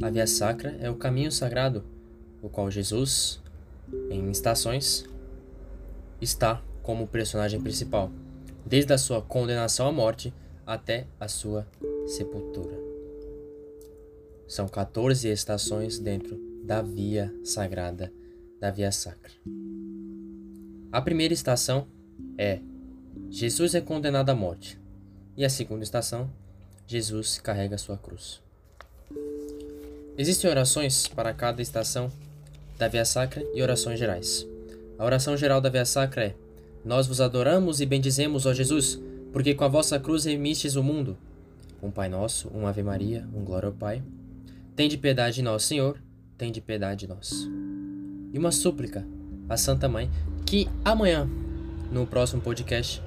a Via Sacra é o caminho sagrado, o qual Jesus, em estações, está como personagem principal, desde a sua condenação à morte até a sua sepultura. São 14 estações dentro da via sagrada, da via sacra. A primeira estação é Jesus é condenado à morte. E a segunda estação, Jesus carrega sua cruz. Existem orações para cada estação da Via Sacra e orações gerais. A oração geral da Via Sacra é: Nós vos adoramos e bendizemos, ó Jesus, porque com a vossa cruz remistes o mundo. Um Pai Nosso, um Ave Maria, um Glória ao Pai. Tem de piedade de nós, Senhor, tem de piedade de nós. E uma súplica à Santa Mãe, que amanhã, no próximo podcast,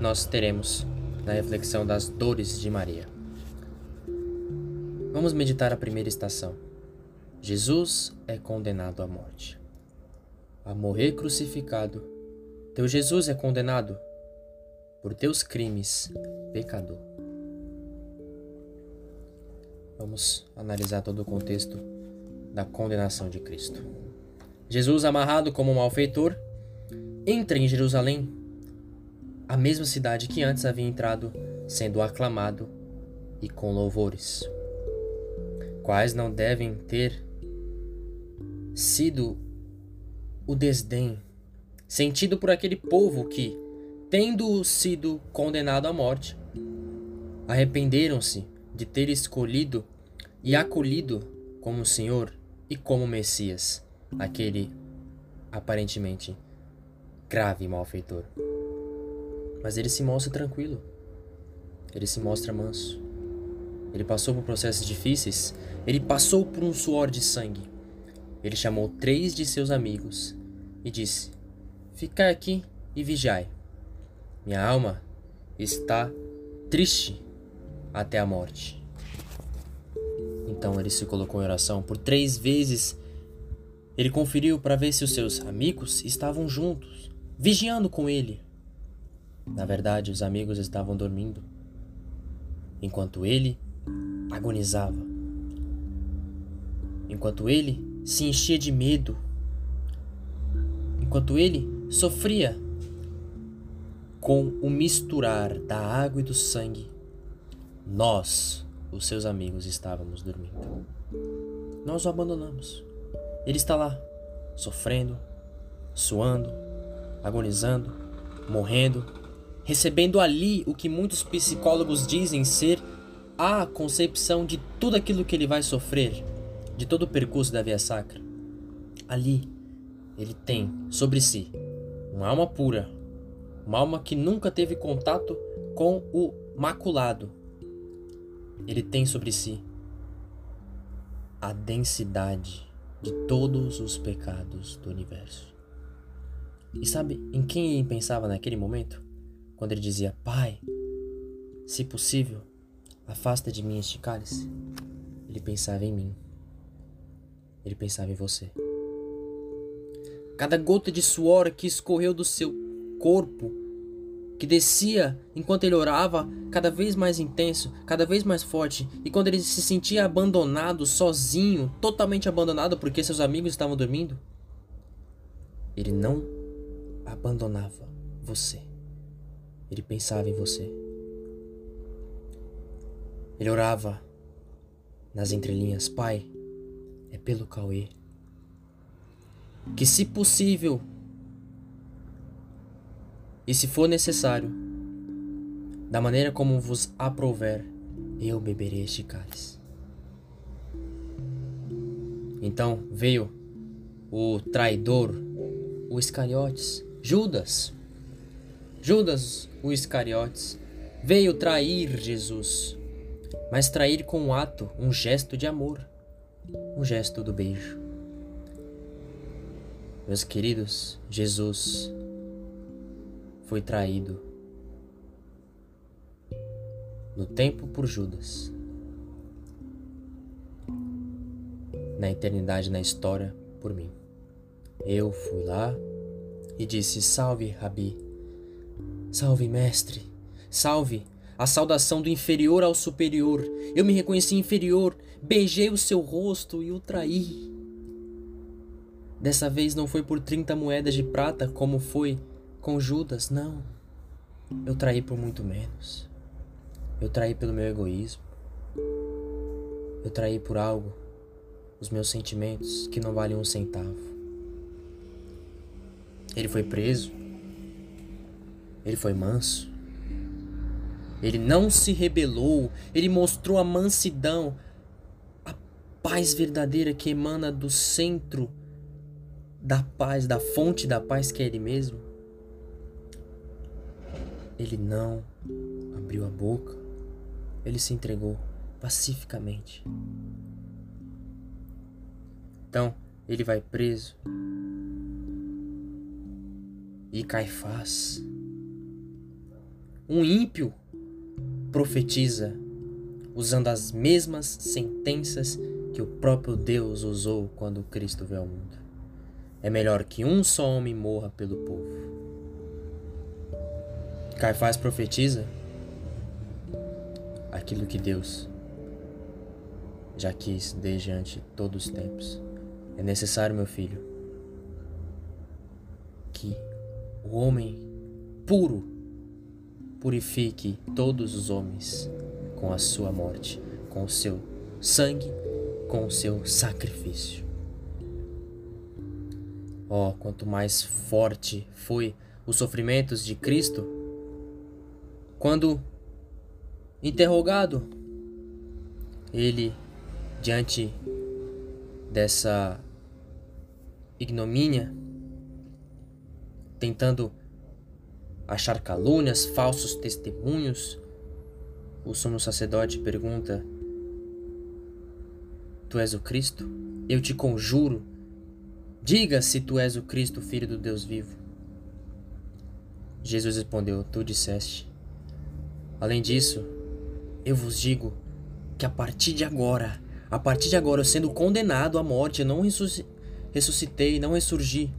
nós teremos na reflexão das dores de Maria. Vamos meditar a primeira estação. Jesus é condenado à morte. A morrer crucificado, teu Jesus é condenado por teus crimes, pecador. Vamos analisar todo o contexto da condenação de Cristo. Jesus, amarrado como um malfeitor, entra em Jerusalém a mesma cidade que antes havia entrado, sendo aclamado e com louvores, quais não devem ter sido o desdém sentido por aquele povo que, tendo sido condenado à morte, arrependeram-se de ter escolhido e acolhido como Senhor e como Messias aquele aparentemente grave malfeitor. Mas ele se mostra tranquilo. Ele se mostra manso. Ele passou por processos difíceis. Ele passou por um suor de sangue. Ele chamou três de seus amigos e disse: Ficai aqui e vigiai. Minha alma está triste até a morte. Então ele se colocou em oração por três vezes. Ele conferiu para ver se os seus amigos estavam juntos, vigiando com ele. Na verdade, os amigos estavam dormindo, enquanto ele agonizava, enquanto ele se enchia de medo, enquanto ele sofria com o misturar da água e do sangue. Nós, os seus amigos, estávamos dormindo. Nós o abandonamos. Ele está lá, sofrendo, suando, agonizando, morrendo, recebendo ali o que muitos psicólogos dizem ser a concepção de tudo aquilo que ele vai sofrer, de todo o percurso da via sacra. Ali, ele tem sobre si uma alma pura, uma alma que nunca teve contato com o maculado. Ele tem sobre si a densidade de todos os pecados do universo. E sabe em quem ele pensava naquele momento? quando ele dizia: Pai, se possível, afasta de mim este cálice. Ele pensava em mim. Ele pensava em você. Cada gota de suor que escorreu do seu corpo, que descia enquanto ele orava, cada vez mais intenso, cada vez mais forte, e quando ele se sentia abandonado, sozinho, totalmente abandonado porque seus amigos estavam dormindo, ele não abandonava você. Ele pensava em você. Ele orava nas entrelinhas: Pai, é pelo Cauê. Que, se possível, e se for necessário, da maneira como vos aprouver, eu beberei este cálice. Então veio o traidor, o Iscariotes, Judas. Judas, o Iscariotes, veio trair Jesus, mas trair com um ato, um gesto de amor, um gesto do beijo. Meus queridos, Jesus foi traído no tempo por Judas, na eternidade, na história, por mim. Eu fui lá e disse: Salve, Rabi. Salve, mestre! Salve! A saudação do inferior ao superior. Eu me reconheci inferior, beijei o seu rosto e o traí. Dessa vez não foi por 30 moedas de prata como foi com Judas, não. Eu traí por muito menos. Eu traí pelo meu egoísmo. Eu traí por algo, os meus sentimentos que não valem um centavo. Ele foi preso. Ele foi manso. Ele não se rebelou. Ele mostrou a mansidão, a paz verdadeira que emana do centro da paz, da fonte da paz que é Ele mesmo. Ele não abriu a boca. Ele se entregou pacificamente. Então, ele vai preso. E Caifás, um ímpio, profetiza usando as mesmas sentenças que o próprio Deus usou quando Cristo veio ao mundo. É melhor que um só homem morra pelo povo. Caifás profetiza aquilo que Deus já quis desde ante todos os tempos. É necessário, meu filho, que o homem puro purifique todos os homens com a sua morte, com o seu sangue, com o seu sacrifício. Oh, quanto mais forte foi os sofrimentos de Cristo, quando interrogado, ele diante dessa ignomínia, tentando achar calúnias, falsos testemunhos, o sumo sacerdote pergunta: Tu és o Cristo? Eu te conjuro, diga se tu és o Cristo, filho do Deus vivo. Jesus respondeu: Tu disseste. Além disso, eu vos digo que a partir de agora, a partir de agora, eu sendo condenado à morte, eu não ressuscitei, não ressurgi.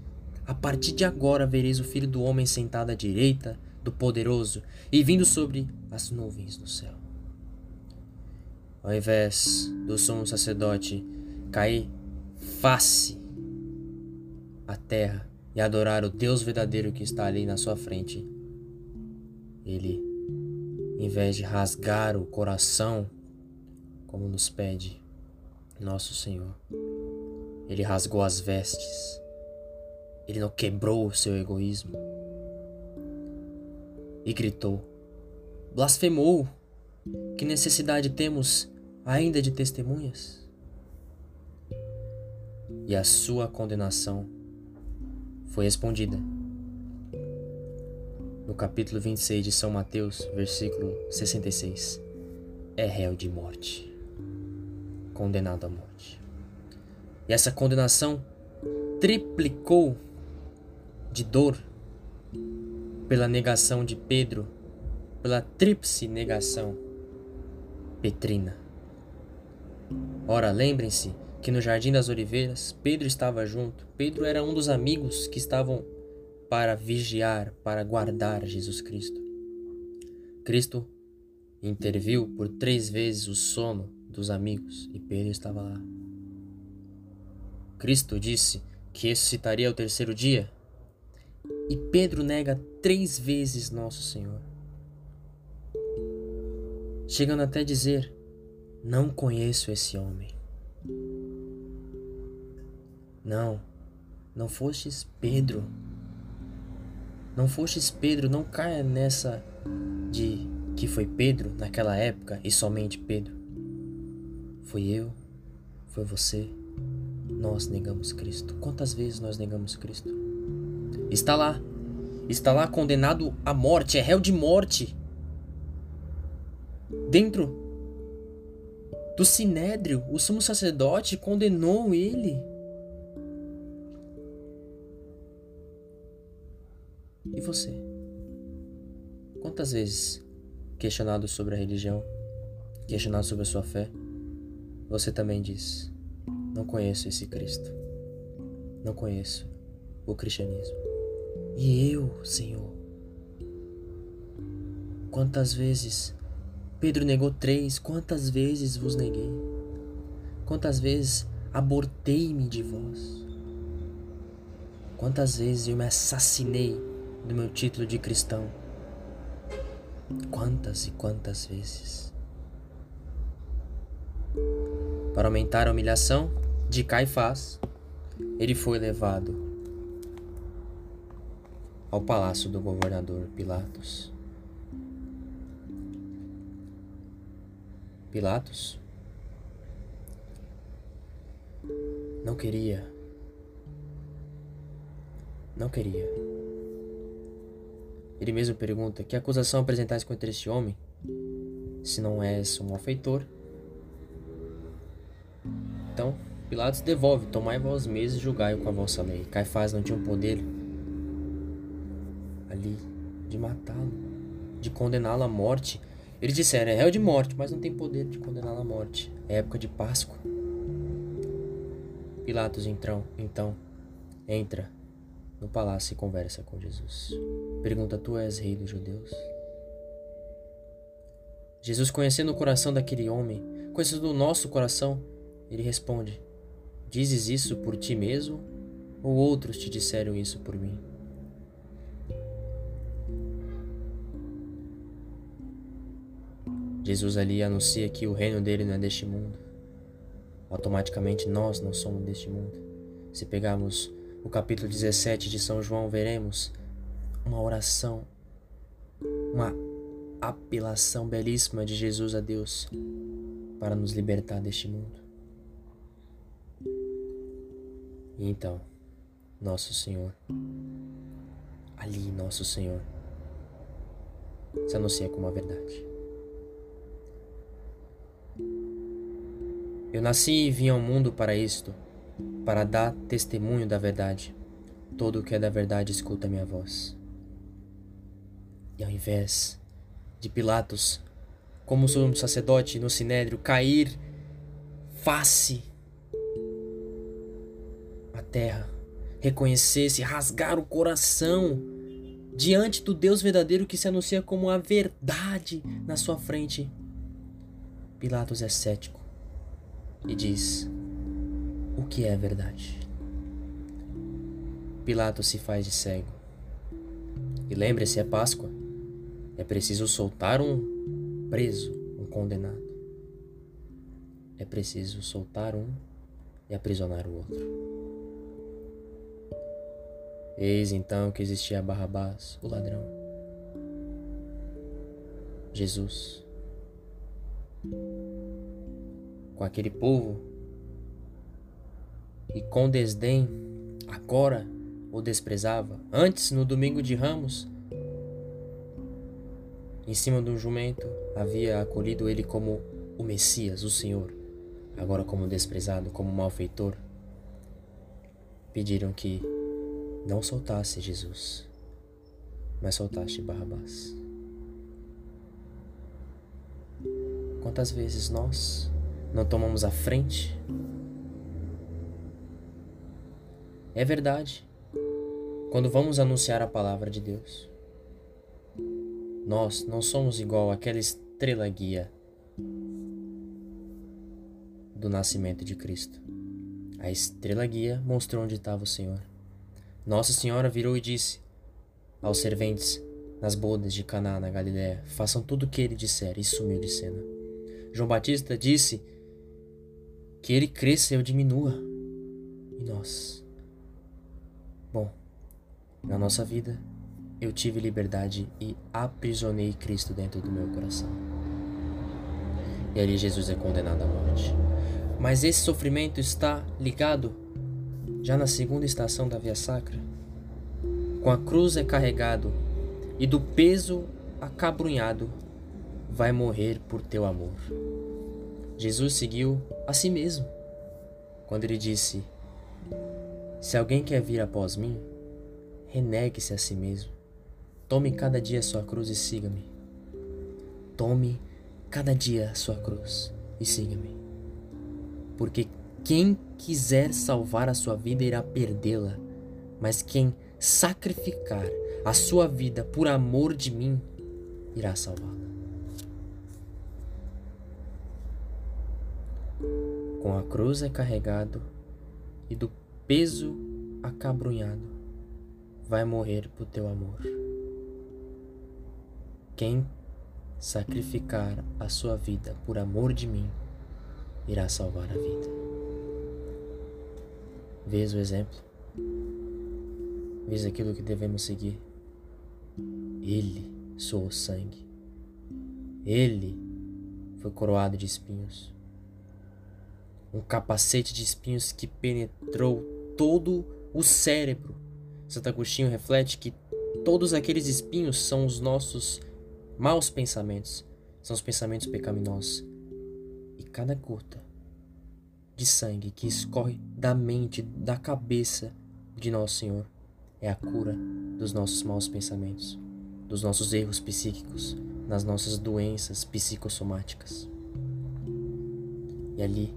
A partir de agora vereis o Filho do Homem sentado à direita do Poderoso e vindo sobre as nuvens do céu. Ao invés do sumo sacerdote cair face à terra e adorar o Deus verdadeiro que está ali na sua frente, ele, em vez de rasgar o coração, como nos pede nosso Senhor, ele rasgou as vestes. Ele não quebrou o seu egoísmo. E gritou: Blasfemou! Que necessidade temos ainda de testemunhas? E a sua condenação foi respondida. No capítulo 26 de São Mateus, versículo 66, é réu de morte, condenado à morte. E essa condenação triplicou de dor pela negação de Pedro, pela tríplice negação petrina. Ora, lembrem-se que no Jardim das Oliveiras Pedro estava junto. Pedro era um dos amigos que estavam para vigiar, para guardar Jesus Cristo. Cristo interviu por três vezes o sono dos amigos e Pedro estava lá. Cristo disse que ressuscitaria ao terceiro dia. E Pedro nega três vezes Nosso Senhor. Chegando até dizer: Não conheço esse homem. Não, não fostes Pedro. Não fostes Pedro, não caia nessa de que foi Pedro naquela época e somente Pedro. Foi eu, foi você, nós negamos Cristo? Quantas vezes nós negamos Cristo? Está lá. Está lá condenado à morte, é réu de morte. Dentro do sinédrio, o sumo sacerdote condenou ele. E você? Quantas vezes, questionado sobre a religião, questionado sobre a sua fé, você também diz: não conheço esse Cristo. Não conheço o cristianismo. E eu, Senhor, quantas vezes Pedro negou três. Quantas vezes vos neguei? Quantas vezes abortei-me de vós? Quantas vezes eu me assassinei do meu título de cristão? Quantas e quantas vezes? Para aumentar a humilhação de Caifás, ele foi levado ao palácio do governador Pilatos. Pilatos não queria, não queria. Ele mesmo pergunta: Que acusação apresentais contra este homem? Se não és um malfeitor. Então, Pilatos devolve: Tomai vós mesmos e julgai-o com a vossa lei. Caifás não tinha o poder ali de matá-lo, de condená-lo à morte eles disseram, é réu de morte, mas não tem poder de condená-lo à morte. É época de Páscoa. Pilatos então, então entra no palácio e conversa com Jesus. Pergunta: Tu és rei dos judeus? Jesus, conhecendo o coração daquele homem, conhecendo o nosso coração, ele responde: Dizes isso por ti mesmo ou outros te disseram isso por mim? Jesus ali anuncia que o reino dele não é deste mundo. Automaticamente nós não somos deste mundo. Se pegarmos o capítulo 17 de São João, veremos uma oração, uma apelação belíssima de Jesus a Deus para nos libertar deste mundo. E então, nosso Senhor, ali, nosso Senhor, se anuncia como a verdade. Eu nasci e vim ao mundo para isto, para dar testemunho da verdade. Todo o que é da verdade escuta minha voz. E ao invés de Pilatos, como sumo sacerdote no sinédrio, cair face à terra, reconhecer-se, rasgar o coração diante do Deus verdadeiro que se anuncia como a verdade na sua frente, Pilatos é cético e diz: O que é verdade? Pilatos se faz de cego. E lembre-se, é Páscoa. É preciso soltar um preso, um condenado. É preciso soltar um e aprisionar o outro. Eis então que existia Barrabás, o ladrão. Jesus com aquele povo e com desdém agora o desprezava. Antes, no domingo de Ramos, em cima de um jumento, havia acolhido ele como o Messias, o Senhor. Agora, como desprezado, como malfeitor, pediram que não soltasse Jesus, mas soltasse Barrabás. Quantas vezes nós não tomamos a frente. É verdade. Quando vamos anunciar a palavra de Deus, nós não somos igual àquela estrela guia do nascimento de Cristo. A estrela guia mostrou onde estava o Senhor. Nossa Senhora virou e disse aos serventes nas bodas de Caná na Galiléia: Façam tudo o que ele disser, e sumiu de cena. João Batista disse que ele cresça e eu diminua. E nós? Bom, na nossa vida, eu tive liberdade e aprisionei Cristo dentro do meu coração. E ali Jesus é condenado à morte. Mas esse sofrimento está ligado já na segunda estação da via sacra. Com a cruz é carregado e do peso acabrunhado vai morrer por teu amor. Jesus seguiu a si mesmo quando ele disse: Se alguém quer vir após mim, renegue-se a si mesmo. Tome cada dia sua cruz e siga-me. Tome cada dia sua cruz e siga-me. Porque quem quiser salvar a sua vida irá perdê-la, mas quem sacrificar a sua vida por amor de mim irá salvá-la. Com a cruz é carregado e do peso acabrunhado, vai morrer por teu amor. Quem sacrificar a sua vida por amor de mim, irá salvar a vida. Vês o exemplo? Vês aquilo que devemos seguir? Ele soou sangue. Ele foi coroado de espinhos. Um capacete de espinhos que penetrou todo o cérebro. Santo Agostinho reflete que todos aqueles espinhos são os nossos maus pensamentos, são os pensamentos pecaminosos. E cada gota de sangue que escorre da mente, da cabeça de Nosso Senhor é a cura dos nossos maus pensamentos, dos nossos erros psíquicos, nas nossas doenças psicossomáticas. E ali,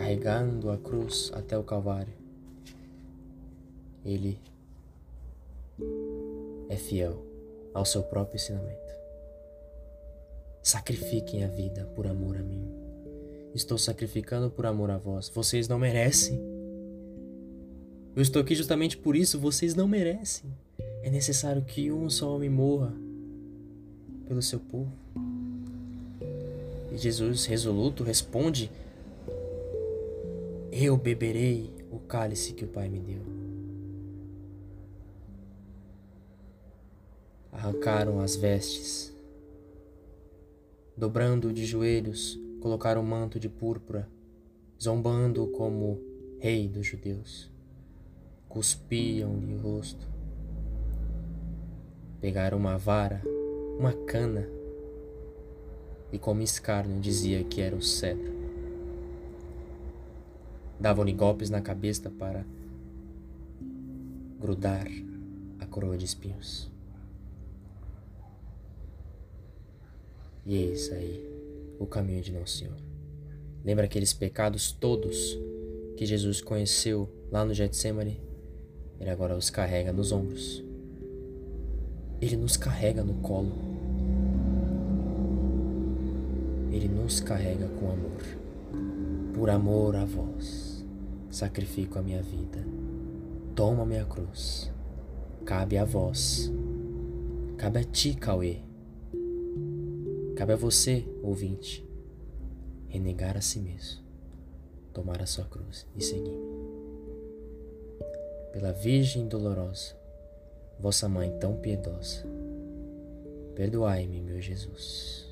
carregando a cruz até o Calvário, ele é fiel ao seu próprio ensinamento. Sacrifiquem a vida por amor a mim. Estou sacrificando por amor a vós. Vocês não merecem. Eu estou aqui justamente por isso. Vocês não merecem. É necessário que um só homem morra pelo seu povo. E Jesus, resoluto, responde: Eu beberei o cálice que o Pai me deu. Arrancaram as vestes, dobrando de joelhos, colocaram o manto de púrpura, zombando como rei dos judeus. Cuspiam-lhe o rosto Pegaram uma vara, uma cana, e como escárnio dizia que era o cedro. Davam-lhe golpes na cabeça para grudar a coroa de espinhos. E eis aí o caminho de Nosso Senhor. Lembra aqueles pecados todos que Jesus conheceu lá no Getsemane? Ele agora os carrega nos ombros ele nos carrega no colo. Ele nos carrega com amor. Por amor a vós, sacrifico a minha vida. Toma minha cruz. Cabe a vós. Cabe a ti, Cauê. Cabe a você, ouvinte, renegar a si mesmo, tomar a sua cruz e seguir-me. Pela Virgem dolorosa, vossa mãe tão piedosa. Perdoai-me, meu Jesus.